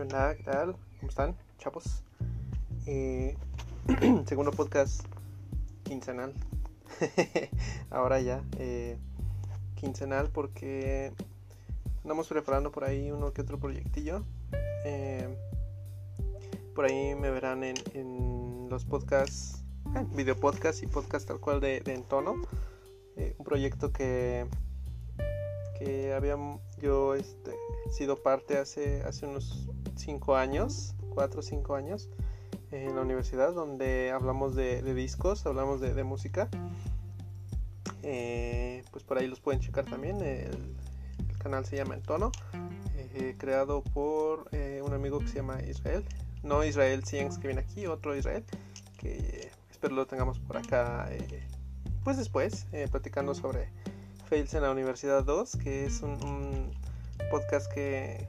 ¿Cómo están, chavos? Eh, segundo podcast quincenal. Ahora ya, eh, quincenal porque andamos preparando por ahí uno que otro proyectillo. Eh, por ahí me verán en, los podcasts, video podcast y podcast tal cual de, de Entono. Eh, un proyecto que, que había yo este, sido parte hace, hace unos 5 años, 4 o 5 años, en la universidad, donde hablamos de, discos, hablamos de, música. Eh, pues por ahí los pueden checar también. El, el canal se llama Entono, eh, creado por eh, un amigo que se llama Israel. No Israel Cienx que viene aquí, otro Israel, que espero lo tengamos por acá pues después, platicando sobre Fails en la Universidad 2, que es un, podcast que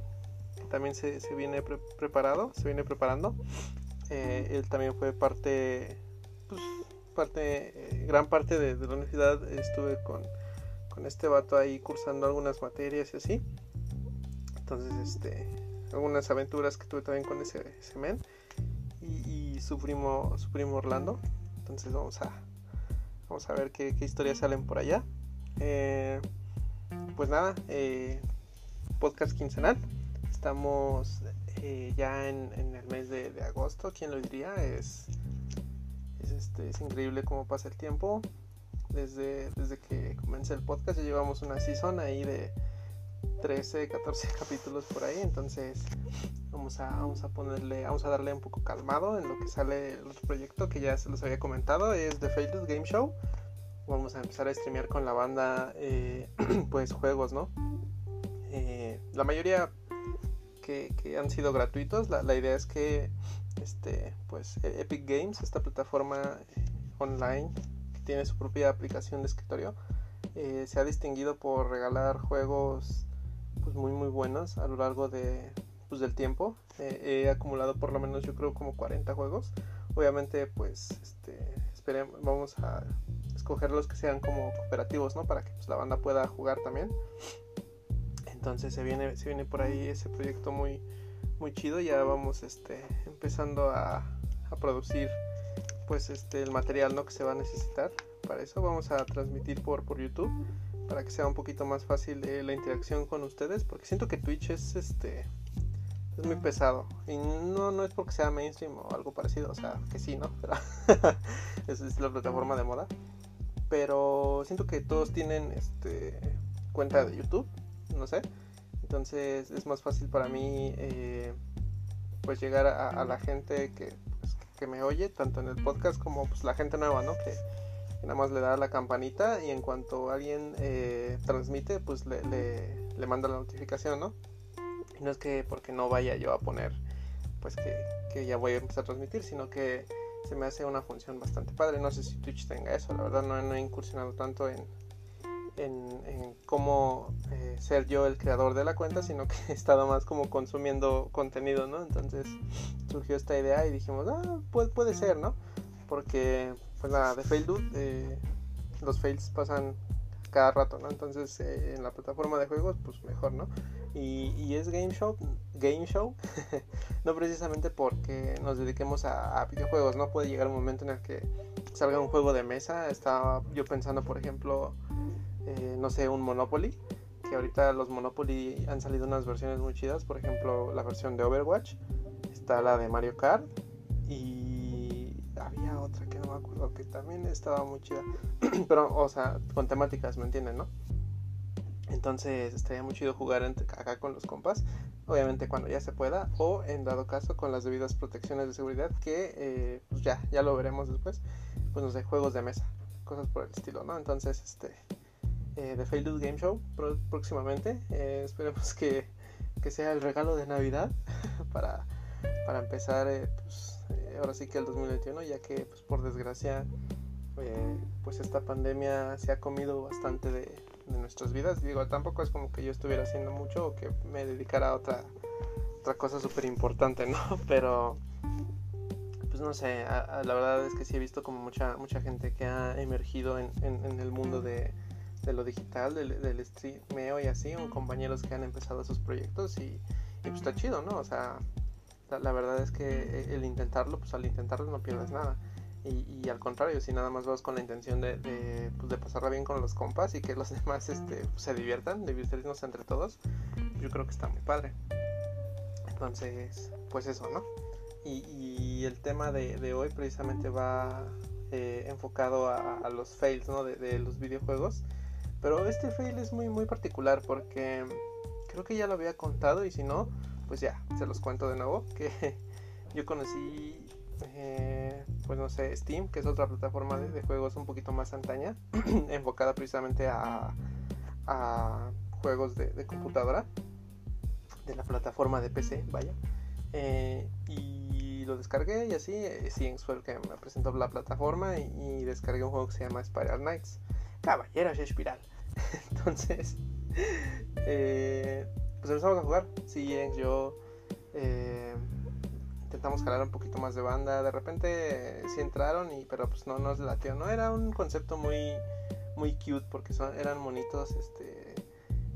también se, se viene pre preparado, se viene preparando. Eh, él también fue parte, pues, parte, eh, gran parte de, de, la universidad. Estuve con, con este vato ahí cursando algunas materias y así. Entonces, este, algunas aventuras que tuve también con ese, ese men. Y, su, primo, su primo Orlando. Entonces vamos a, vamos a ver qué, qué historias salen por allá. Eh, pues nada, podcast quincenal. Estamos eh, ya en, el mes de, de, agosto, ¿quién lo diría? Es, es, este, es increíble cómo pasa el tiempo. Desde, desde que comencé el podcast ya llevamos una season ahí de 13, 14 capítulos por ahí. Entonces vamos a, vamos a ponerle, vamos a darle un poco calmado en lo que sale el otro proyecto que ya se los había comentado. Es The Failed Game Show. Vamos a empezar a streamear con la banda eh, pues juegos, ¿no? Eh, la mayoría que, que, han sido gratuitos. La, la, idea es que este, pues, Epic Games, esta plataforma online que tiene su propia aplicación de escritorio, eh, se ha distinguido por regalar juegos pues, muy muy buenos a lo largo de, pues, del tiempo. Eh, he acumulado por lo menos yo creo como 40 juegos. Obviamente pues este, esperemos, vamos a escoger los que sean como cooperativos, ¿no? Para que pues, la banda pueda jugar también. Entonces se viene, se viene por ahí ese proyecto muy, muy chido. Ya vamos este, empezando a, a producir pues este, el material ¿no? que se va a necesitar. Para eso vamos a transmitir por, por YouTube para que sea un poquito más fácil eh, la interacción con ustedes. Porque siento que Twitch es este es muy pesado. Y no, no es porque sea mainstream o algo parecido. O sea, que sí, ¿no? Pero esa es la plataforma de moda. Pero siento que todos tienen este cuenta de YouTube no sé. Entonces es más fácil para mí eh, pues llegar a, la gente que, pues, que, me oye, tanto en el podcast como pues la gente nueva, ¿no? Que, nada más le da la campanita y en cuanto alguien eh, transmite, pues le, le, manda la notificación, ¿no? Y no es que porque no vaya yo a poner pues que, que ya voy a empezar a transmitir, sino que se me hace una función bastante padre. No sé si Twitch tenga eso, la verdad no, no he incursionado tanto en, en, en cómo ser yo el creador de la cuenta, sino que he estado más como consumiendo contenido, ¿no? Entonces surgió esta idea y dijimos, ah, puede, puede ser, ¿no? Porque, pues la de Fail Dude, eh, los fails pasan cada rato, ¿no? Entonces eh, en la plataforma de juegos, pues mejor, ¿no? Y, y es Game Show, Game Show, no precisamente porque nos dediquemos a, a, videojuegos, ¿no? Puede llegar un momento en el que salga un juego de mesa. Estaba yo pensando, por ejemplo, eh, no sé, un Monopoly. Que ahorita los Monopoly han salido unas versiones muy chidas. Por ejemplo, la versión de Overwatch. Está la de Mario Kart. Y había otra que no me acuerdo que también estaba muy chida. Pero, o sea, con temáticas, ¿me entienden, no? Entonces estaría muy chido jugar acá con los compas. Obviamente cuando ya se pueda. O en dado caso con las debidas protecciones de seguridad. Que eh, pues ya, ya lo veremos después. Pues no sé, juegos de mesa. Cosas por el estilo, ¿no? Entonces, este eh, de Failed Game Show pro próximamente. Eh, esperemos que, que, sea el regalo de Navidad para, para empezar, eh, pues, eh, ahora sí que el 2021, ya que, pues, por desgracia, eh, pues esta pandemia se ha comido bastante de, de, nuestras vidas. Digo, tampoco es como que yo estuviera haciendo mucho o que me dedicara a otra, otra cosa súper importante, ¿no? Pero pues no sé, a, a, la verdad es que sí he visto como mucha mucha gente que ha emergido en, en, en el mundo de, de lo digital, del, del streameo y así, o compañeros que han empezado sus proyectos y, y, pues está chido, ¿no? O sea, La, verdad es que el intentarlo, pues al intentarlo no pierdes nada. Y, al contrario, si nada más vas con la intención de, de, pues, de, pasarla bien con los compas y que los demás este, se diviertan, divertirnos entre todos, yo creo que está muy padre. Entonces, pues eso, ¿no? Y, el tema de, hoy precisamente va eh, enfocado a, los fails, ¿no? De, los videojuegos. Pero este fail es muy, muy particular porque creo que ya lo había contado y si no, pues ya, se los cuento de nuevo. Que yo conocí eh, pues no sé, Steam, que es otra plataforma de, juegos un poquito más antaña, enfocada precisamente a, juegos de, computadora, de la plataforma de PC, vaya. Eh, y lo descargué y así, eh, fue el que me presentó la plataforma y, descargué un juego que se llama Spiral Knights. Caballeros Espiral. Entonces, eh, pues empezamos a jugar. Sí, yo intentamos jalar un poquito más de banda. De repente sí entraron, y, pero pues no nos latió. No era un concepto muy, muy cute porque son, eran monitos este,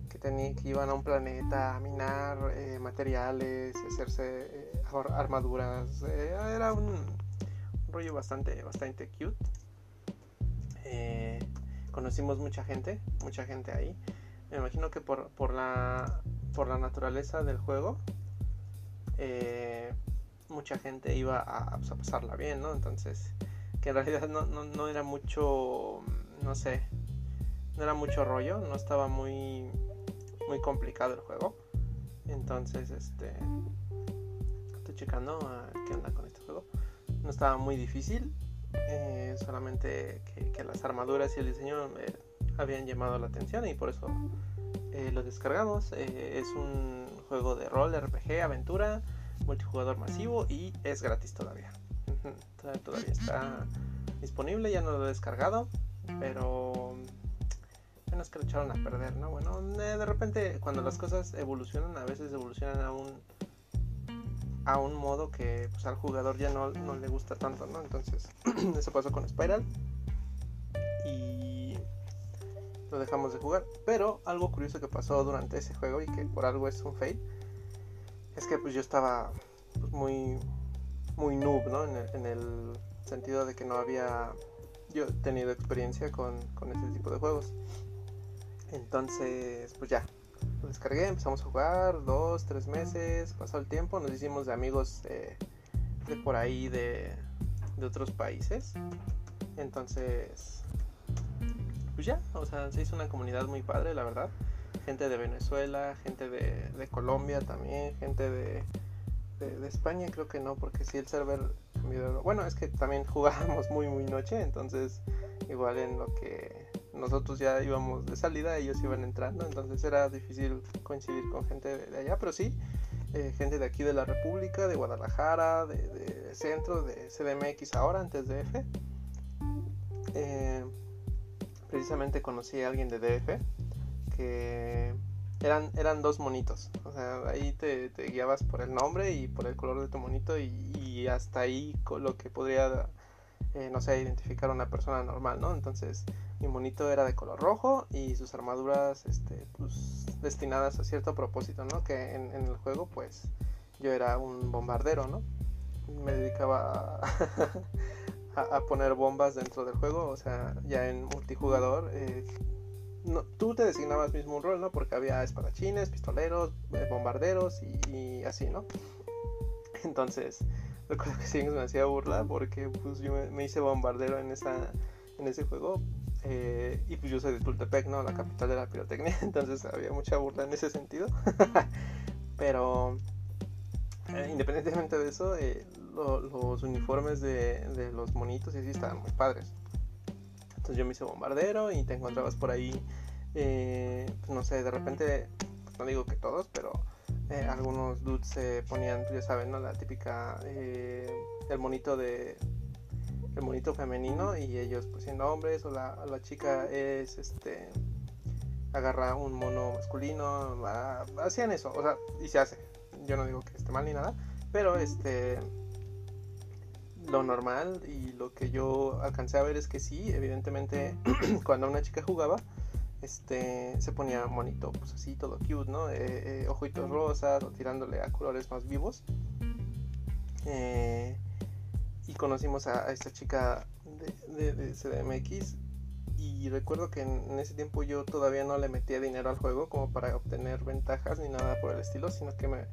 que, tenían, que iban a un planeta a minar eh, materiales y hacerse eh, armaduras. Eh, era un, rollo bastante, bastante cute. Conocimos mucha gente, mucha gente ahí. Me imagino que por, por, la, por la naturaleza del juego, eh, mucha gente iba a, pues, pasarla bien, ¿no? Entonces, que en realidad no, no, era mucho, no sé, no era mucho rollo, no estaba muy, muy complicado el juego. Entonces, este, estoy checando qué onda con este juego. No estaba muy difícil, eh, solamente que, las armaduras y el diseño me habían llamado la atención y por eso eh, lo descargamos. Eh, es un juego de rol, RPG, aventura multijugador masivo y es gratis todavía. Todavía está disponible, ya no lo he descargado, pero menos que lo echaron a perder, ¿no? Bueno, eh, de repente cuando las cosas evolucionan, a veces evolucionan a a un modo que pues, al jugador ya no, no le gusta tanto, ¿no? Entonces, eso pasó con Spiral y lo dejamos de jugar. Pero algo curioso que pasó durante ese juego y que por algo es un fail es que pues yo estaba pues, muy muy noob, ¿no? En el, sentido de que no había yo tenido experiencia con, con este tipo de juegos. Entonces, pues ya, descargué, empezamos a jugar, dos, tres meses, pasó el tiempo, nos hicimos de amigos de, de por ahí, de, de otros países. Entonces, pues ya, o sea, se hizo una comunidad muy padre, la verdad gente de Venezuela, gente de, Colombia también, gente de, de, España creo que no, porque si el server Bueno, es que también jugábamos muy muy noche, entonces igual en lo que nosotros ya íbamos de salida, ellos iban entrando, entonces era difícil coincidir con gente de, allá, pero sí, eh, gente de aquí de la República, de Guadalajara, de, centro, de CDMX ahora, antes de F. Eh, precisamente conocí a alguien de DF que eran, eran dos monitos. O sea, ahí te, guiabas por el nombre y por el color de tu monito y, hasta ahí lo que podría, eh, no sé, identificar a una persona normal, ¿no? Entonces, mi monito era de color rojo y sus armaduras, este, pues, destinadas a cierto propósito, ¿no? Que en, el juego, pues, yo era un bombardero, ¿no? Me dedicaba a, poner bombas dentro del juego, o sea, ya en multijugador. Eh, tú te designabas mismo un rol, ¿no? Porque había espadachines, pistoleros, eh, bombarderos y, así, ¿no? Entonces, recuerdo que Sings me hacía burla porque pues yo me, hice bombardero en esa en ese juego eh, y pues yo soy de Tultepec, ¿no? La capital de la pirotecnia, entonces había mucha burla en ese sentido. Pero eh, independientemente de eso, los uniformes de, los monitos y así estaban muy padres. Entonces yo me hice bombardero y te encontrabas por ahí, eh, pues no sé, de repente, pues no digo que todos, pero eh, algunos dudes se ponían, ya saben, ¿no? La típica, eh, el monito de, el monito femenino y ellos pues siendo hombres o la, la chica es, este, agarra un mono masculino, hacían eso, o sea, y se hace. Yo no digo que esté mal ni nada, pero este lo normal y lo que yo alcancé a ver es que sí, evidentemente cuando una chica jugaba, este, se ponía monito, pues así todo cute, ¿no? Eh, eh, ojitos rosas o tirándole a colores más vivos. Eh, y conocimos a, esta chica de, de, CDMX y recuerdo que en, ese tiempo yo todavía no le metía dinero al juego como para obtener ventajas ni nada por el estilo, sino que me,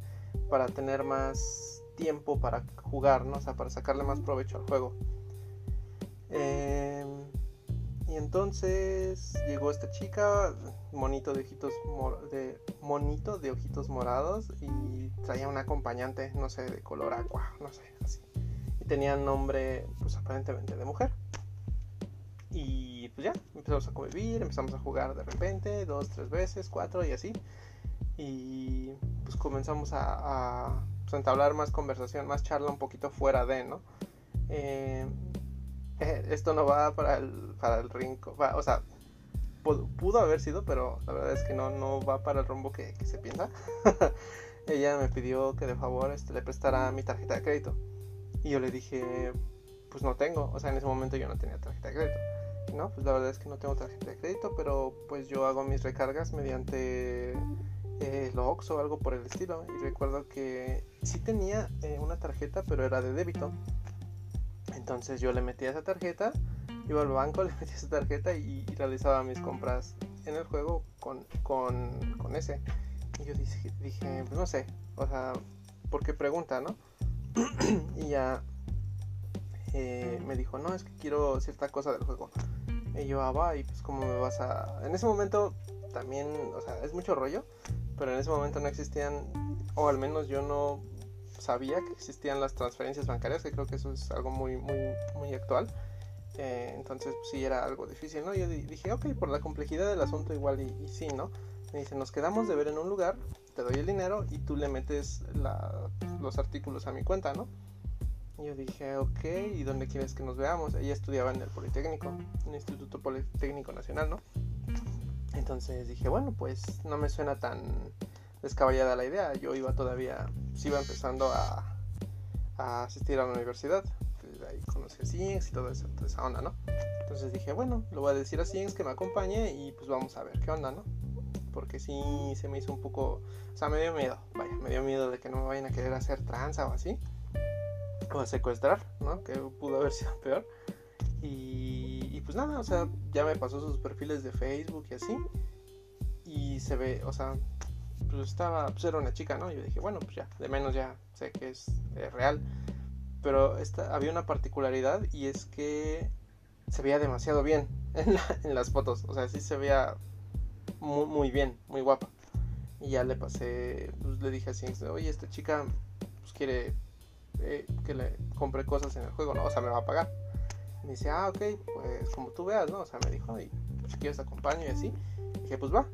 para tener más tiempo para jugar, ¿no? O sea, para sacarle más provecho al juego. Eh, y entonces llegó esta chica, monito de ojitos de monito de ojitos morados y traía un acompañante, no sé, de color agua, no sé, así. Y tenía nombre, pues aparentemente de mujer. Y pues ya, empezamos a convivir, empezamos a jugar de repente, dos, tres veces, cuatro y así. Y pues comenzamos a, a pues, entablar más conversación, más charla un poquito fuera de, ¿no? Eh, esto no va para el, para el rinco. o sea, pudo, haber sido, pero la verdad es que no, no va para el rumbo que, se piensa. Ella me pidió que de favor este, le prestara mi tarjeta de crédito. Y yo le dije, pues no tengo. O sea, en ese momento yo no tenía tarjeta de crédito. No, pues la verdad es que no tengo tarjeta de crédito, pero pues yo hago mis recargas mediante eh, Logs o algo por el estilo. Y recuerdo que sí tenía eh, una tarjeta, pero era de débito. Entonces yo le metía esa tarjeta, iba al banco, le metía esa tarjeta y, realizaba mis compras en el juego con, con, ese. Y yo dije, dije, pues no sé, o sea, ¿por qué pregunta, no? y ya eh, me dijo, no, es que quiero cierta cosa del juego. Y yo, ah, va, y pues cómo me vas a... En ese momento también, o sea, es mucho rollo, pero en ese momento no existían, o al menos yo no sabía que existían las transferencias bancarias, que creo que eso es algo muy, muy, muy actual. Eh, entonces, pues, sí, era algo difícil, ¿no? Yo dije, ok, por la complejidad del asunto igual y, sí, ¿no? Me dice, nos quedamos de ver en un lugar, te doy el dinero y tú le metes los artículos a mi cuenta, ¿no? Y yo dije, ok, ¿y dónde quieres que nos veamos? Ella estudiaba en el Politécnico, en el Instituto Politécnico Nacional, ¿no? Entonces dije, bueno, pues no me suena tan descabellada la idea. Yo iba todavía, pues iba empezando a, asistir a la universidad. Ahí conocí a Sings y todo eso, toda esa onda, ¿no? Entonces dije, bueno, le voy a decir a Sings que me acompañe y pues vamos a ver qué onda, ¿no? Porque sí se me hizo un poco, o sea, me dio miedo, vaya, me dio miedo de que no me vayan a querer hacer tranza o así. O a secuestrar, ¿no? Que pudo haber sido peor. Y, y pues nada, o sea, ya me pasó sus perfiles de Facebook y así. Y se ve, o sea, pues estaba, pues era una chica, ¿no? Yo dije, bueno, pues ya, de menos ya sé que es real. Pero esta, había una particularidad y es que se veía demasiado bien en, las fotos. O sea, sí se veía muy, muy, bien, muy guapa. Y ya le pasé, pues le dije así, oye, esta chica pues quiere eh, que le compre cosas en el juego, ¿no? O sea, me va a pagar. me dice, ah, ok, pues como tú veas, ¿no? O sea, me dijo, y pues, si quieres acompaño y así. Y dije, pues va.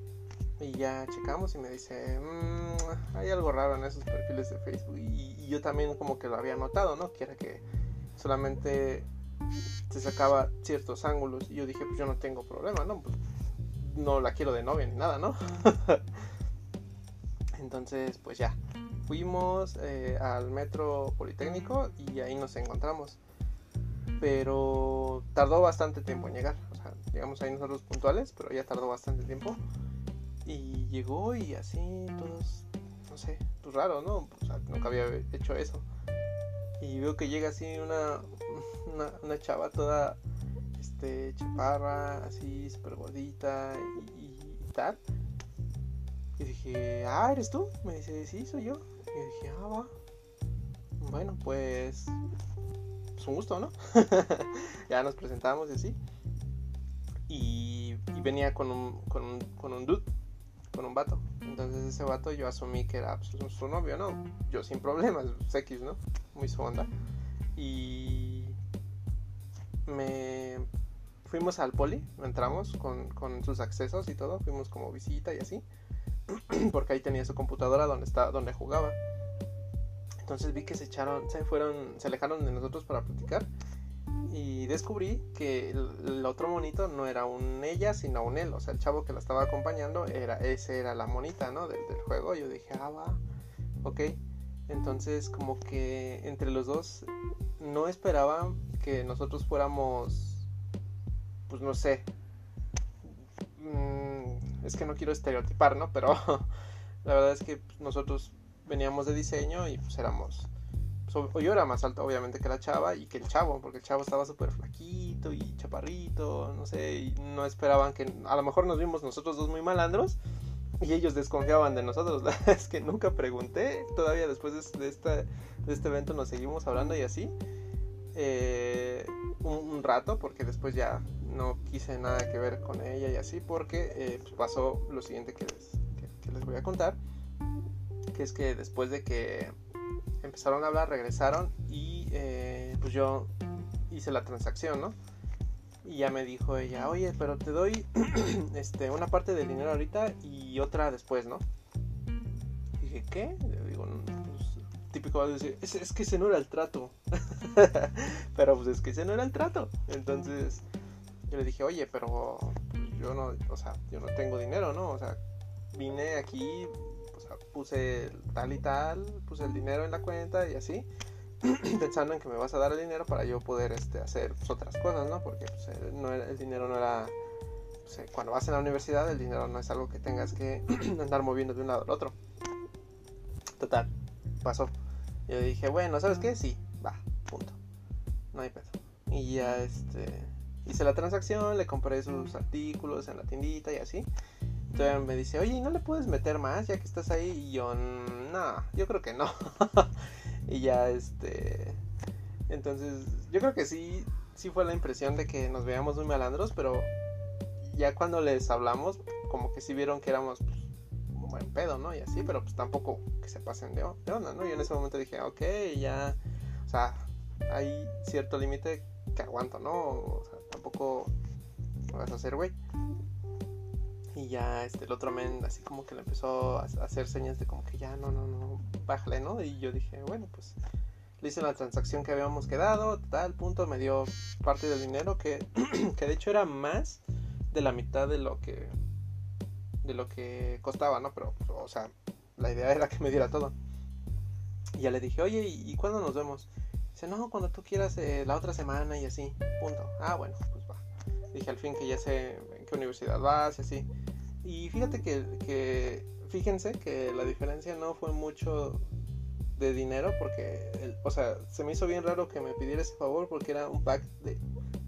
Y ya checamos y me dice, mmm, hay algo raro en esos perfiles de Facebook. Y, yo también como que lo había notado, ¿no? Que era que solamente se sacaba ciertos ángulos. Y yo dije, pues yo no tengo problema, ¿no? Pues no la quiero de novia ni nada, ¿no? Entonces, pues ya. Fuimos eh, al metro Politécnico y ahí nos encontramos. Pero tardó bastante tiempo en llegar. O sea, llegamos ahí nosotros puntuales, pero ya tardó bastante tiempo. Y llegó y así, todos, no sé, pues raro, ¿no? O sea, nunca había hecho eso. Y veo que llega así una, una, chava toda este, chaparra, así, súper gordita y, tal. Y dije, ah, ¿eres tú? Me dice, sí, soy yo. Y dije, ah, va. Bueno, pues, pues un gusto, ¿no? ya nos presentamos y así. Y, venía con un, con un, con un dude con un vato. Entonces ese vato yo asumí que era pues, su novio, ¿no? Yo sin problemas, pues, X, ¿no? Muy su onda. Y me fuimos al poli, entramos con, con sus accesos y todo, fuimos como visita y así, porque ahí tenía su computadora donde estaba, donde jugaba. Entonces vi que se echaron, se fueron, se alejaron de nosotros para platicar y descubrí que el, otro monito no era un ella, sino un él. O sea, el chavo que la estaba acompañando, era ese era la monita, ¿no? Del, juego. Yo dije, ah, va, ok. Entonces, como que entre los dos no esperaba que nosotros fuéramos, pues no sé. Mm, es que no quiero estereotipar, ¿no? Pero la verdad es que nosotros veníamos de diseño y pues éramos o yo era más alto obviamente que la chava y que el chavo, porque el chavo estaba súper flaquito y chaparrito, no sé, y no esperaban que, a lo mejor nos vimos nosotros dos muy malandros y ellos desconfiaban de nosotros, es que nunca pregunté, todavía después de, esta, de este evento nos seguimos hablando y así, eh, un, rato, porque después ya no quise nada que ver con ella y así, porque eh, pues pasó lo siguiente que les voy a contar, que es que después de que empezaron a hablar, regresaron y eh, pues yo hice la transacción, ¿no? Y ya me dijo ella, oye, pero te doy este, una parte del dinero ahorita y otra después, ¿no? dije, ¿qué? Digo, pues, típico es, es, que ese no era el trato. pero pues es que ese no era el trato. Entonces yo le dije, oye, pero yo no, o sea, yo no tengo dinero, ¿no? O sea, vine aquí puse tal y tal, puse el dinero en la cuenta y así, pensando en que me vas a dar el dinero para yo poder este, hacer pues, otras cosas, ¿no? Porque pues, el dinero no era... Pues, eh, cuando vas a la universidad el dinero no es algo que tengas que andar moviendo de un lado al otro. Total, pasó. Yo dije, bueno, ¿sabes qué? Sí, va, punto. No hay pedo. Y ya este hice la transacción, le compré sus artículos en la tiendita y así me dice, oye, ¿no le puedes meter más ya que estás ahí? Y yo, no, yo creo que no. y ya, este... Entonces, yo creo que sí, sí fue la impresión de que nos veíamos muy malandros, pero ya cuando les hablamos, como que sí vieron que éramos pues, un buen pedo, ¿no? Y así, pero pues tampoco que se pasen de, onda, ¿no? Y en ese momento dije, ok, ya, o sea, hay cierto límite que aguanto, ¿no? O sea, tampoco vas a hacer güey. Y ya este, el otro men así como que le empezó a hacer señas de como que ya no, no, no, bájale, ¿no? Y yo dije, bueno, pues le hice la transacción que habíamos quedado, tal punto, me dio parte del dinero que, que de hecho era más de la mitad de lo que de lo que costaba, ¿no? Pero, o sea, la idea era que me diera todo. Y ya le dije, oye, ¿y, cuándo nos vemos? Dice, no, cuando tú quieras, eh, la otra semana y así, punto. Ah, bueno, pues va. Dije al fin que ya sé en qué universidad vas y así. Y fíjate que, fíjense que la diferencia no fue mucho de dinero porque, o sea, se me hizo bien raro que me pidiera ese favor porque era un pack de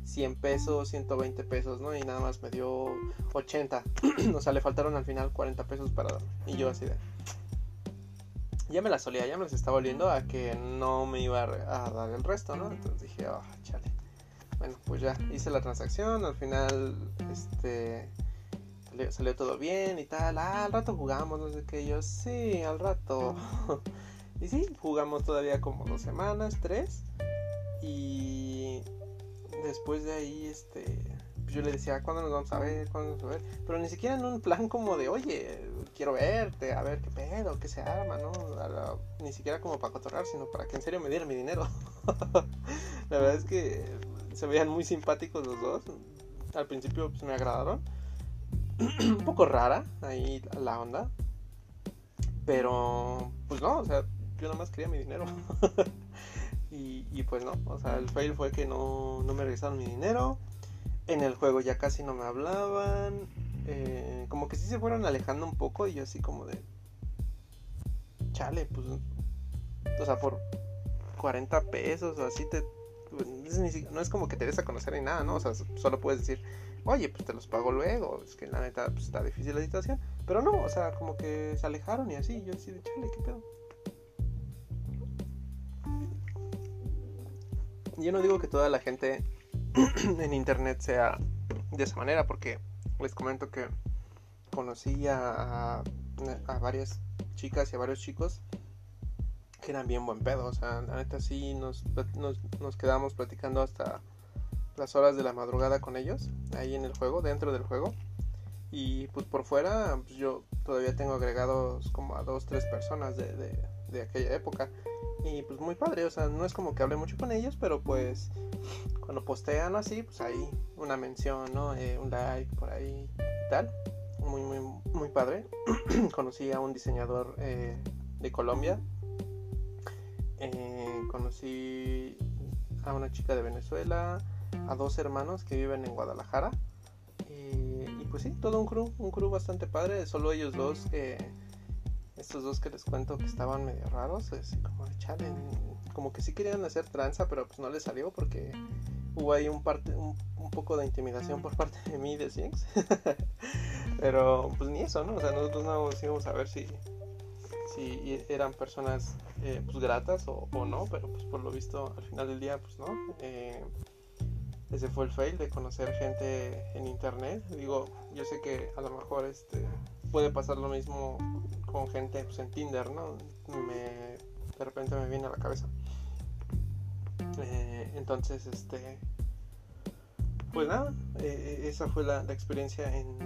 100 pesos, 120 pesos, ¿no? Y nada más me dio 80. o sea, le faltaron al final 40 pesos para darme. Y yo así de... Ya me la solía, ya me las estaba oliendo a que no me iba a dar el resto, ¿no? Entonces dije, oh, chale. Bueno, pues ya hice la transacción, al final, este salió, todo bien y tal. Ah, al rato jugamos, no sé qué. Yo, sí, al rato. y sí, jugamos todavía como dos semanas, tres. Y después de ahí, este, yo le decía, ¿cuándo nos vamos a ver? ¿Cuándo nos vamos a ver? Pero ni siquiera en un plan como de, oye, quiero verte, a ver qué pedo, qué se arma, ¿no? ni siquiera como para cotorrar, sino para que en serio me diera mi dinero. la verdad es que se veían muy simpáticos los dos. Al principio pues me agradaron un poco rara ahí la onda. Pero, pues no, o sea, yo nada más quería mi dinero. y, pues no, o sea, el fail fue que no, no me regresaron mi dinero. En el juego ya casi no me hablaban. Eh, como que sí se fueron alejando un poco y yo así como de... Chale, pues... O sea, por 40 pesos o así te... no es como que te des a conocer ni nada, ¿no? O sea, solo puedes decir, oye, pues te los pago luego, es que la neta pues, está difícil la situación. Pero no, o sea, como que se alejaron y así, yo así de chale, ¿qué pedo? Yo no digo que toda la gente en internet sea de esa manera, porque les comento que conocí a, a, varias chicas y a varios chicos que eran bien buen pedo, o sea, la neta sí nos, nos, nos quedamos platicando hasta las horas de la madrugada con ellos, ahí en el juego, dentro del juego. Y pues por fuera, pues yo todavía tengo agregados como a dos, tres personas de, de, aquella época. Y pues muy padre, o sea, no es como que hable mucho con ellos, pero pues cuando postean así, pues ahí una mención, ¿no? Eh, un like por ahí y tal. Muy, muy, muy padre. conocí a un diseñador eh, de Colombia. Eh, conocí a una chica de Venezuela a dos hermanos que viven en Guadalajara. Y, pues sí, todo un crew, un crew bastante padre, solo ellos dos estos dos que les cuento que estaban medio raros, así como de chale, como que sí querían hacer tranza, pero pues no les salió porque hubo ahí un, parte, un, poco de intimidación por parte de mí de Cienx. pero pues ni eso, ¿no? O sea, nosotros no íbamos a ver si, si eran personas eh, pues gratas o, no, pero pues por lo visto al final del día pues no. Eh, ese fue el fail de conocer gente en internet. Digo, yo sé que a lo mejor este puede pasar lo mismo con gente pues, en Tinder, ¿no? Me, de repente me viene a la cabeza. Eh, entonces, este, pues nada, eh, esa fue la, experiencia en,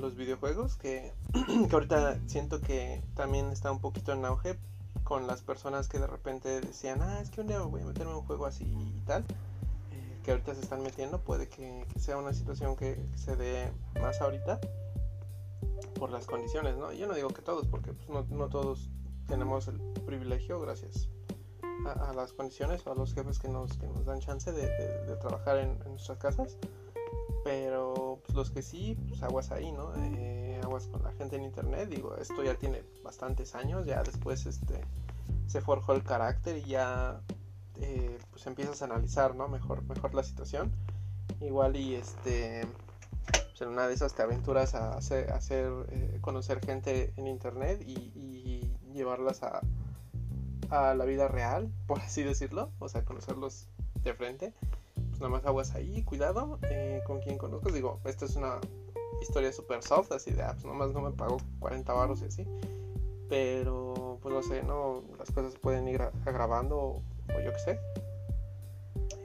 los videojuegos que, que ahorita siento que también está un poquito en auge con las personas que de repente decían, ah, es que un día voy a meterme en un juego así y tal que ahorita se están metiendo. Puede que, sea una situación que, se dé más ahorita por las condiciones, ¿no? Yo no digo que todos, porque pues, no, todos tenemos el privilegio, gracias a, las condiciones o a los jefes que nos, que nos dan chance de, trabajar en, nuestras casas. Pero pues, los que sí, pues aguas ahí, ¿no? Eh, aguas con la gente en internet. Digo, esto ya tiene bastantes años, ya después este se forjó el carácter y ya eh, pues empiezas a analizar, ¿no? Mejor, mejor la situación. Igual y este, en una de esas te aventuras a hacer, eh, conocer gente en internet y, llevarlas a, la vida real, por así decirlo, o sea, conocerlos de frente. Pues nada más aguas ahí, cuidado eh, con quien conozcas. Digo, esta es una historia super soft, así de, ah, pues nomás no me pago 40 baros y así. Pero, pues no sé, no, las cosas pueden ir agravando o yo qué sé.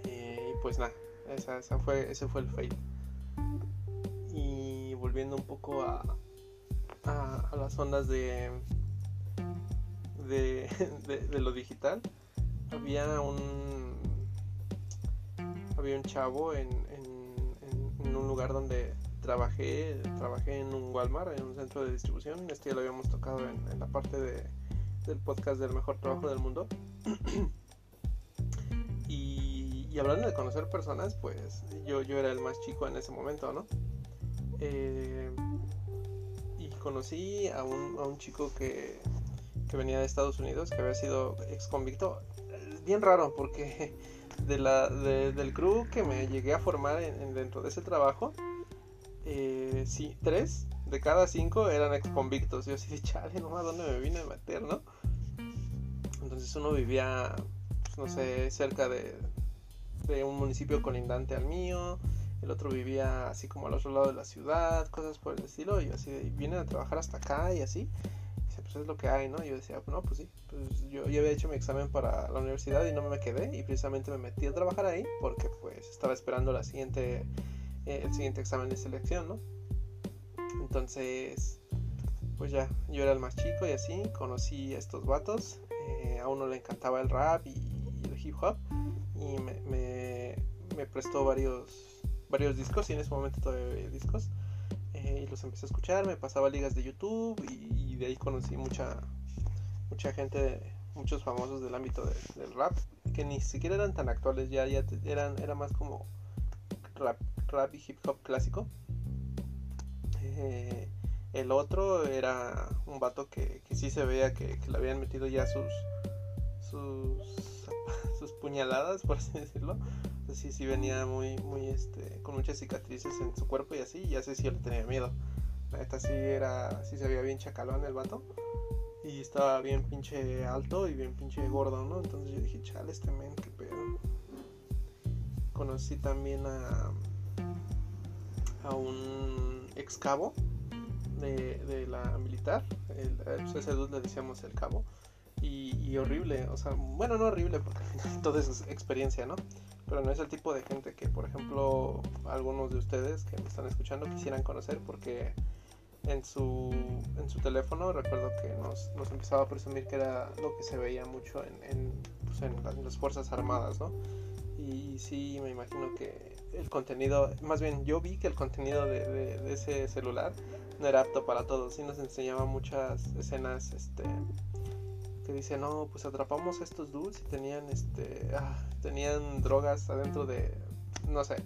y pues nada, esa, fue, ese fue el fail. Y volviendo un poco a, a, las ondas de, de, lo digital, había un había un chavo en, en, en, un lugar donde trabajé, trabajé en un Walmart, en un centro de distribución, este ya lo habíamos tocado en, en la parte de, del podcast del mejor trabajo del mundo. y hablando de conocer personas, pues yo, yo era el más chico en ese momento, ¿no? Eh, y conocí a un, a un chico que, que, venía de Estados Unidos, que había sido ex convicto. Bien raro, porque de la, del crew que me llegué a formar en, dentro de ese trabajo, eh, sí, tres de cada cinco eran ex convictos. Yo así de chale, no, ¿a dónde me vine a meter, no? Entonces uno vivía, pues, no sé, cerca de, de un municipio colindante al mío, el otro vivía así como al otro lado de la ciudad, cosas por el estilo, y así vienen a trabajar hasta acá y así. Y pues es lo que hay, ¿no? Y yo decía, no, pues sí, pues yo ya había hecho mi examen para la universidad y no me quedé, y precisamente me metí a trabajar ahí porque pues estaba esperando la siguiente, eh, el siguiente examen de selección, ¿no? Entonces, pues ya, yo era el más chico y así, conocí a estos vatos, eh, a uno le encantaba el rap y el hip hop, y me, me, prestó varios, varios discos y en ese momento todavía había discos. Eh, y los empecé a escuchar, me pasaba ligas de YouTube y, de ahí conocí mucha, mucha gente, muchos famosos del ámbito del rap, que ni siquiera eran tan actuales, ya, ya eran, era más como rap, rap y hip hop clásico. Eh, el otro era un vato que, que sí se veía que, que le habían metido ya sus, sus puñaladas, por así decirlo. Así sí venía muy, muy, este, con muchas cicatrices en su cuerpo y así, y si yo le tenía miedo. La neta sí era, sí se veía bien chacalón el vato. Y estaba bien pinche alto y bien pinche gordo, ¿no? Entonces yo dije, chale, este men, qué pedo. Conocí también a, a un ex cabo de, de la militar. El, pues ese dude le decíamos el cabo y, horrible, o sea, bueno, no horrible porque eso es experiencia, ¿no? Pero no es el tipo de gente que, por ejemplo, algunos de ustedes que me están escuchando quisieran conocer porque en su, en su teléfono recuerdo que nos, nos empezaba a presumir que era lo que se veía mucho en, en, pues las, Fuerzas Armadas, ¿no? Y sí, me imagino que el contenido, más bien yo vi que el contenido de, de, de ese celular no era apto para todos, sí nos enseñaba muchas escenas, este que dice, no, pues atrapamos a estos dudes y tenían, este, ah, tenían drogas adentro de, no sé,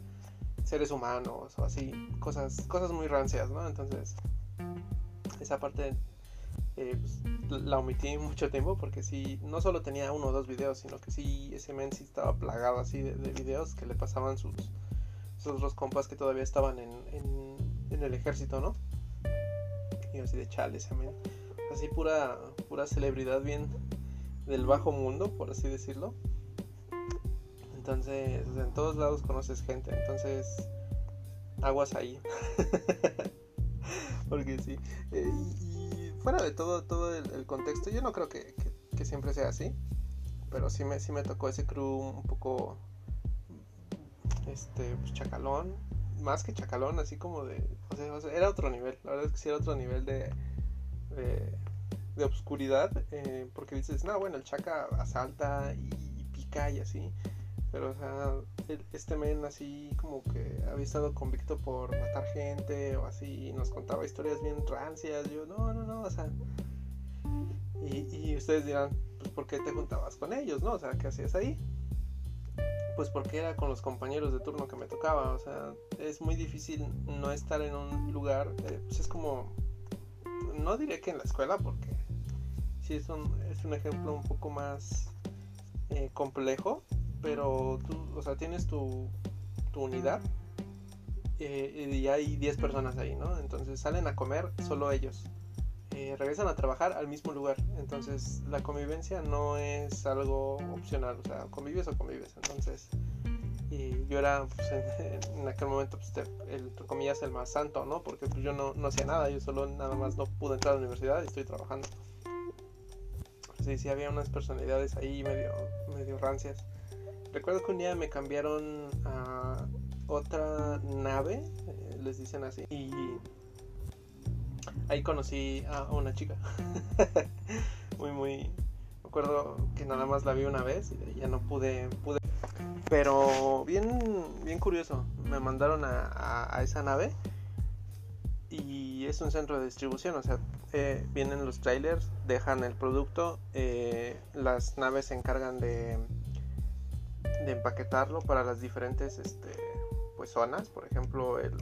seres humanos o así, cosas, cosas muy rancias, ¿no? Entonces, esa parte eh, pues, la omití mucho tiempo porque sí, no solo tenía uno o dos videos, sino que sí, ese men sí estaba plagado así de, videos que le pasaban sus, sus otros compas que todavía estaban en, en, el ejército, ¿no? Y así de chale ese men. Así pura, pura celebridad bien del bajo mundo, por así decirlo. Entonces, en todos lados conoces gente, entonces aguas ahí. Porque sí. Eh, y, fuera de todo, todo el, contexto, yo no creo que, siempre sea así. Pero sí me, sí me tocó ese crew un poco este pues, chacalón. Más que chacalón, así como de. O sea, era otro nivel. La verdad es que sí era otro nivel de. de, de obscuridad. Eh, porque dices, no, bueno, el chaca asalta y pica y así. Pero, o sea, este men así como que había estado convicto por matar gente o así, y nos contaba historias bien rancias. Yo, no, no, no, o sea. Y, ustedes dirán, pues, ¿por qué te juntabas con ellos, no? O sea, ¿qué hacías ahí? Pues porque era con los compañeros de turno que me tocaba. O sea, es muy difícil no estar en un lugar. Eh, pues es como. No diré que en la escuela, porque sí es un, es un ejemplo un poco más eh, complejo pero tú, o sea, tienes tu, tu unidad eh, y hay 10 personas ahí, ¿no? Entonces salen a comer solo ellos. Eh, regresan a trabajar al mismo lugar. Entonces la convivencia no es algo opcional, o sea, convives o convives. Entonces, y yo era pues, en, aquel momento, pues, el, entre comillas, el más santo, ¿no? Porque pues, yo no, no hacía nada, yo solo nada más no pude entrar a la universidad y estoy trabajando. Sí, había unas personalidades ahí medio, medio rancias. Recuerdo que un día me cambiaron a otra nave, eh, les dicen así, y ahí conocí a una chica. muy, muy. Me acuerdo que nada más la vi una vez y ya no pude. pude. Pero bien, bien curioso. Me mandaron a, esa nave y es un centro de distribución, o sea, eh, vienen los trailers, dejan el producto, eh, las naves se encargan de de empaquetarlo para las diferentes este, pues, zonas. Por ejemplo, el,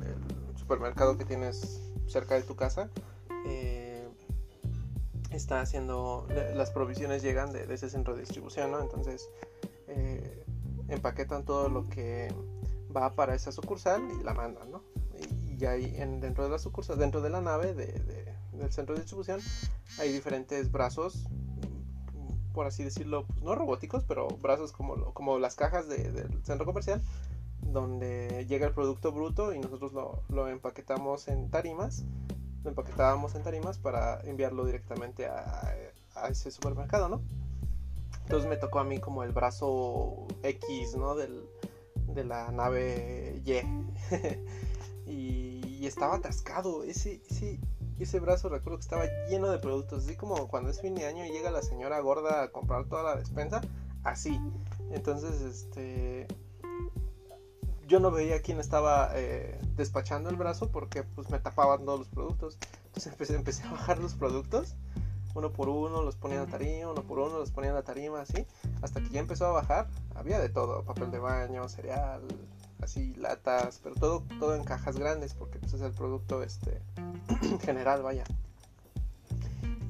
supermercado que tienes cerca de tu casa eh, está haciendo, las provisiones llegan de, ese centro de distribución, ¿no? Entonces eh, empaquetan todo lo que va para esa sucursal y la mandan, ¿no? Y, ahí en, dentro de la sucursal, dentro de la nave del centro de distribución, hay diferentes brazos por así decirlo, pues, no robóticos, pero brazos como, como las cajas del centro comercial, donde llega el producto bruto y nosotros lo, empaquetamos en tarimas, lo empaquetábamos en tarimas para enviarlo directamente a, ese supermercado, ¿no? Entonces me tocó a mí como el brazo X, ¿no? Del, de la nave Y. y, y, estaba atascado. Ese, ese, ese brazo recuerdo que estaba lleno de productos, así como cuando es fin de año y llega la señora gorda a comprar toda la despensa, así. Entonces, este, yo no veía quién estaba eh, despachando el brazo porque pues me tapaban todos los productos. Entonces empecé, empecé a bajar los productos uno por uno, los ponía en la tarima, uno por uno, los ponía en la tarima, así. Hasta que ya empezó a bajar, había de todo, papel de baño, cereal, así latas, pero todo, todo en cajas grandes porque pues, es el producto este general, vaya.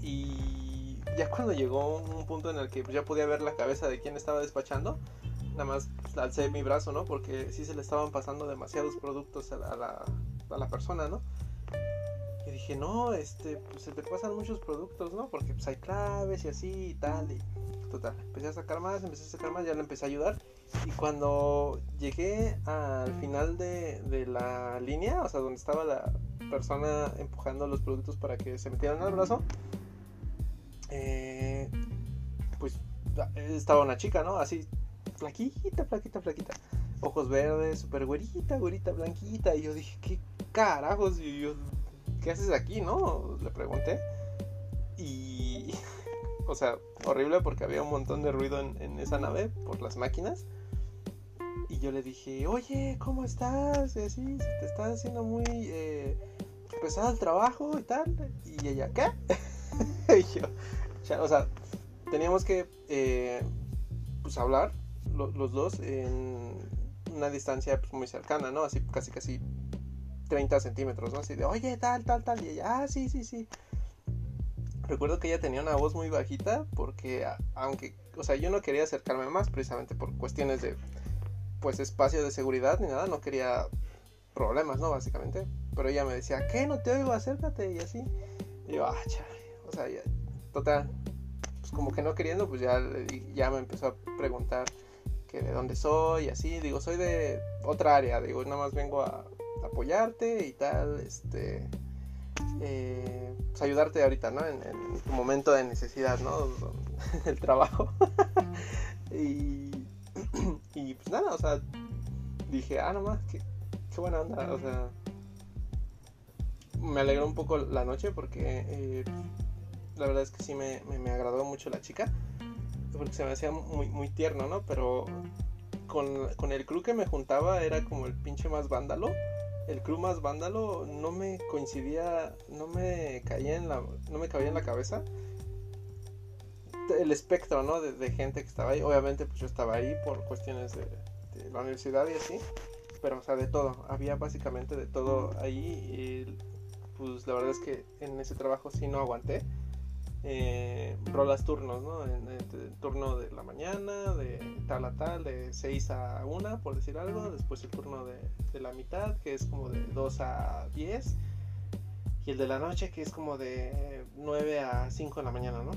Y ya cuando llegó un punto en el que ya podía ver la cabeza de quien estaba despachando, nada más alcé mi brazo, ¿no? Porque sí se le estaban pasando demasiados productos a la, a la, persona, ¿no? Dije, no, este, pues se te pasan muchos productos, ¿no? Porque pues hay claves y así y tal. Y total, empecé a sacar más, empecé a sacar más, ya le empecé a ayudar. Y cuando llegué al final de, de la línea, o sea, donde estaba la persona empujando los productos para que se metieran al brazo, eh, pues estaba una chica, ¿no? Así, flaquita, flaquita, flaquita. Ojos verdes, súper güerita, güerita, blanquita. Y yo dije, ¿qué carajos? Y yo, ¿qué haces aquí, no? Le pregunté. Y, o sea, horrible porque había un montón de ruido en, esa nave por las máquinas. Y yo le dije, oye, ¿cómo estás? Y así, te está haciendo muy eh, pesado el trabajo y tal. Y ella, ¿qué? y yo, o sea, teníamos que eh, pues hablar los dos en una distancia pues, muy cercana, ¿no? Así casi casi 30 centímetros, ¿no? Así de, oye, tal, tal, tal. Y ella, ah, sí, sí, sí. Recuerdo que ella tenía una voz muy bajita porque aunque, o sea, yo no quería acercarme más precisamente por cuestiones de pues espacio de seguridad ni nada, no quería problemas, ¿no? Básicamente. Pero ella me decía, ¿qué? No te oigo, acércate y así. Y yo, ah, chale. O sea, ya, total, pues como que no queriendo, pues ya, ya me empezó a preguntar que de dónde soy y así. Digo, soy de otra área, digo, nada más vengo a apoyarte y tal, este eh, pues ayudarte ahorita, ¿no? En, tu momento de necesidad, ¿no? El trabajo. y, y pues nada, o sea, dije, ah, nomás, qué, qué buena onda, o sea, me alegró un poco la noche porque eh, la verdad es que sí me, me, agradó mucho la chica, porque se me hacía muy, muy tierno, ¿no? Pero con, con el crew que me juntaba era como el pinche más vándalo el crew más vándalo no me coincidía, no me caía en la, no me cabía en la cabeza el espectro, ¿no? De, gente que estaba ahí. Obviamente, pues yo estaba ahí por cuestiones de, la universidad y así, pero o sea, de todo. Había básicamente de todo ahí y pues la verdad es que en ese trabajo sí no aguanté eh, rolas turnos, ¿no? En, el turno de la mañana, de tal a tal, de 6 a 1, por decir algo. Después el turno de, de, la mitad, que es como de 2 a 10. Y el de la noche, que es como de 9 a 5 de la mañana, ¿no?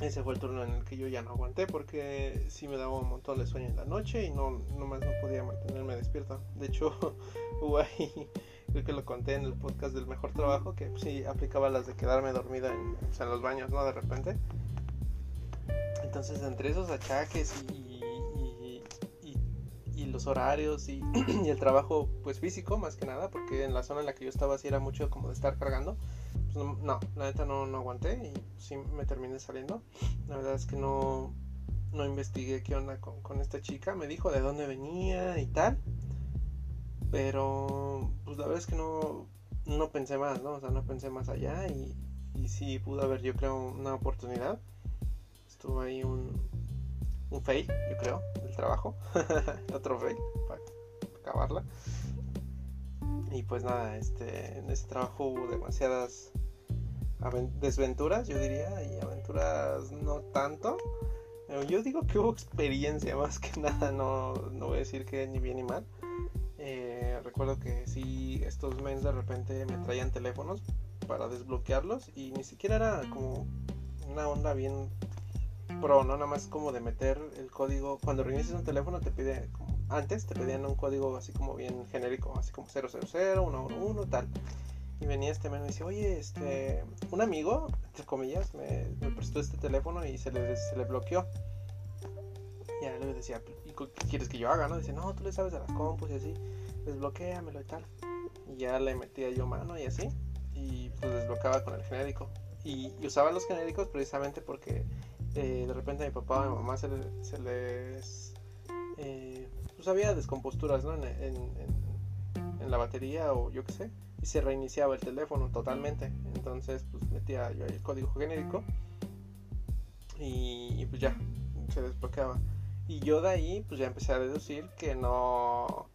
Ese fue el turno en el que yo ya no aguanté porque sí me daba un montón de sueño en la noche y no nomás no podía mantenerme despierto. De hecho, hubo ahí creo que lo conté en el podcast del mejor trabajo, que pues, sí aplicaba las de quedarme dormida en, en los baños, ¿no? De repente. Entonces, entre esos achaques y, y, y, los horarios y, el trabajo, pues físico, más que nada, porque en la zona en la que yo estaba sí era mucho como de estar cargando. Pues no, la neta no, no aguanté y sí me terminé saliendo. La verdad es que no, no investigué qué onda con, con esta chica. Me dijo de dónde venía y tal. Pero, pues la verdad es que no, no pensé más, ¿no? O sea, no pensé más allá y, y sí pudo haber, yo creo, una oportunidad. Estuvo ahí un, un fail, yo creo, del trabajo. Otro fail para acabarla. Y pues nada, este, en ese trabajo hubo demasiadas desventuras, yo diría, y aventuras no tanto. Yo digo que hubo experiencia más que nada, no, no voy a decir que ni bien ni mal. Eh, recuerdo que sí, estos mens de repente me traían teléfonos para desbloquearlos y ni siquiera era como una onda bien pro, ¿no? Nada más como de meter el código. Cuando reinicias un teléfono te pide, como antes te pedían un código así como bien genérico, así como 000, 111, tal. Y venía este men y me decía, oye, este, un amigo, entre comillas, me, prestó este teléfono y se le, se le bloqueó. Y ya le decía, ¿y qué quieres que yo haga? No, dice, no, tú le sabes a las compus y así desbloqueamelo y tal. Y ya le metía yo mano y así. Y pues desbloqueaba con el genérico. Y, usaba los genéricos precisamente porque eh, de repente a mi papá o a mi mamá se, les... Eh, pues había descomposturas ¿no? en, en, la batería o yo qué sé. Y se reiniciaba el teléfono totalmente. Entonces pues metía yo el código genérico. Y, y pues ya, se desbloqueaba. Y yo de ahí pues ya empecé a deducir que no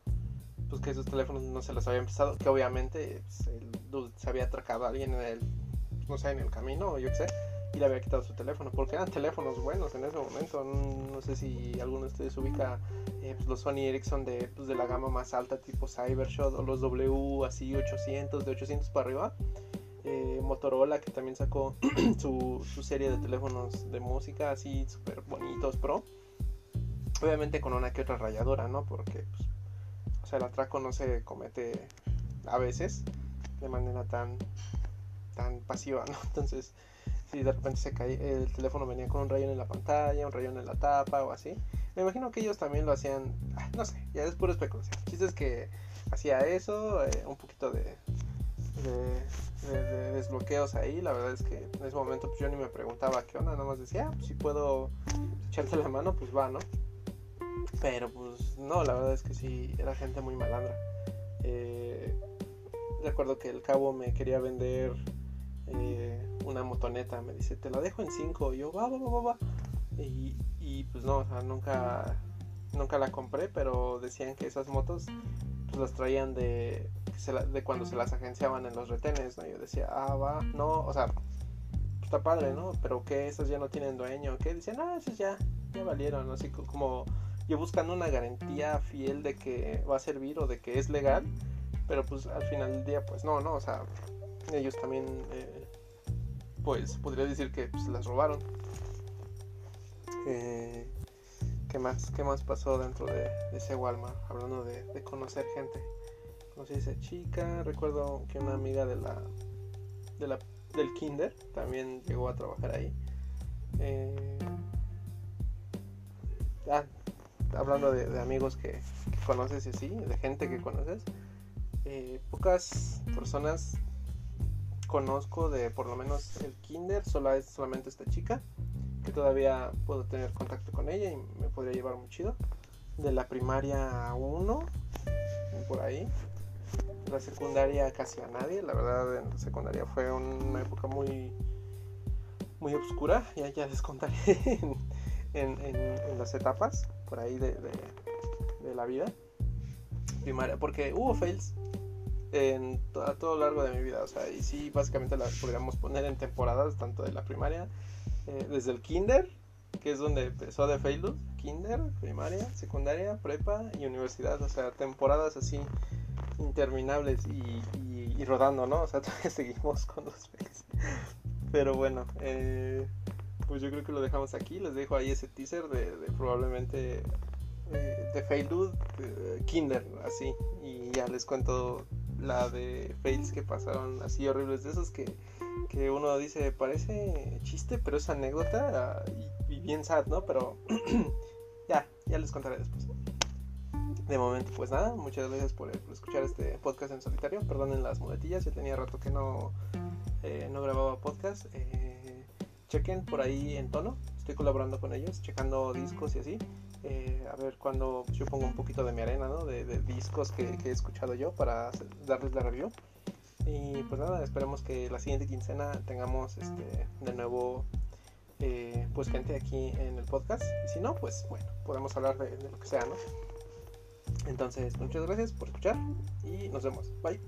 pues que esos teléfonos no se los había empezado, que obviamente pues, se había atracado a alguien en el, no sé, en el camino yo qué sé, y le había quitado su teléfono, porque eran teléfonos buenos en ese momento, no, sé si alguno de ustedes ubica eh, pues, los Sony Ericsson de, pues, de la gama más alta tipo Cybershot o los W así 800, de 800 para arriba. Eh, Motorola que también sacó su, su, serie de teléfonos de música así súper bonitos pro obviamente con una que otra rayadora no porque pues, el atraco no se comete a veces de manera tan tan pasiva, ¿no? Entonces, si de repente se cae, el teléfono venía con un rayón en la pantalla, un rayón en la tapa o así, me imagino que ellos también lo hacían, ah, no sé, ya es puro especulación. El chiste es que hacía eso, eh, un poquito de, de, desbloqueos ahí, la verdad es que en ese momento pues, yo ni me preguntaba qué onda, nada más decía, ah, pues, si puedo echarte la mano, pues va, ¿no? Pero pues no, la verdad es que sí, era gente muy malandra. Eh, recuerdo que el cabo me quería vender eh, una motoneta, me dice, te la dejo en 5, y yo, va, va, va, va, y, y pues no, o sea, nunca, nunca la compré, pero decían que esas motos pues las traían de, de cuando se las agenciaban en los retenes, ¿no? Yo decía, ah, va, no, o sea, está padre, ¿no? Pero que esas ya no tienen dueño, que dicen, ah, esas ya, ya valieron, así como yo buscando una garantía fiel de que va a servir o de que es legal, pero pues al final del día, pues no, no, o sea, ellos también, eh, pues podría decir que pues, las robaron. Eh, ¿Qué más? ¿Qué más pasó dentro de, ese Walmart? Hablando de, conocer gente. Conocí a esa chica. Recuerdo que una amiga de la, de la del kinder también llegó a trabajar ahí. Eh, ah, hablando de, amigos que, conoces y así, de gente que conoces. Eh, pocas personas conozco de por lo menos el kinder, solo es solamente esta chica que todavía puedo tener contacto con ella y me podría llevar muy chido. De la primaria 1, por ahí. La secundaria casi a nadie, la verdad en la secundaria fue una época muy muy oscura, ya, ya les contaré en, en, las etapas por ahí de, de, la vida primaria, porque hubo fails en a todo lo largo de mi vida, o sea, y sí, básicamente las podríamos poner en temporadas, tanto de la primaria eh, desde el kinder, que es donde empezó de Facebook, kinder, primaria, secundaria, prepa y universidad, o sea, temporadas así interminables y, rodando, ¿no? O sea, todavía seguimos con los fails. Pero bueno, eh, pues yo creo que lo dejamos aquí, les dejo ahí ese teaser de, probablemente eh, de Facebook, kinder, así, y ya les cuento la de fails que pasaron así horribles de esos que que uno dice, parece chiste, pero es anécdota y, bien sad, ¿no? Pero ya, ya les contaré después. De momento, pues nada, muchas gracias por, escuchar este podcast en solitario. Perdonen las muletillas, ya tenía rato que no, eh, no grababa podcast. Eh, chequen por ahí en tono, estoy colaborando con ellos, checando discos y así. Eh, a ver cuando yo pongo un poquito de mi arena, ¿no? De, discos que, que, he escuchado yo para darles la review. Y pues nada, esperemos que la siguiente quincena tengamos este de nuevo eh, pues gente aquí en el podcast. Y si no, pues bueno, podemos hablar de, de lo que sea, ¿no? Entonces, muchas gracias por escuchar y nos vemos. Bye.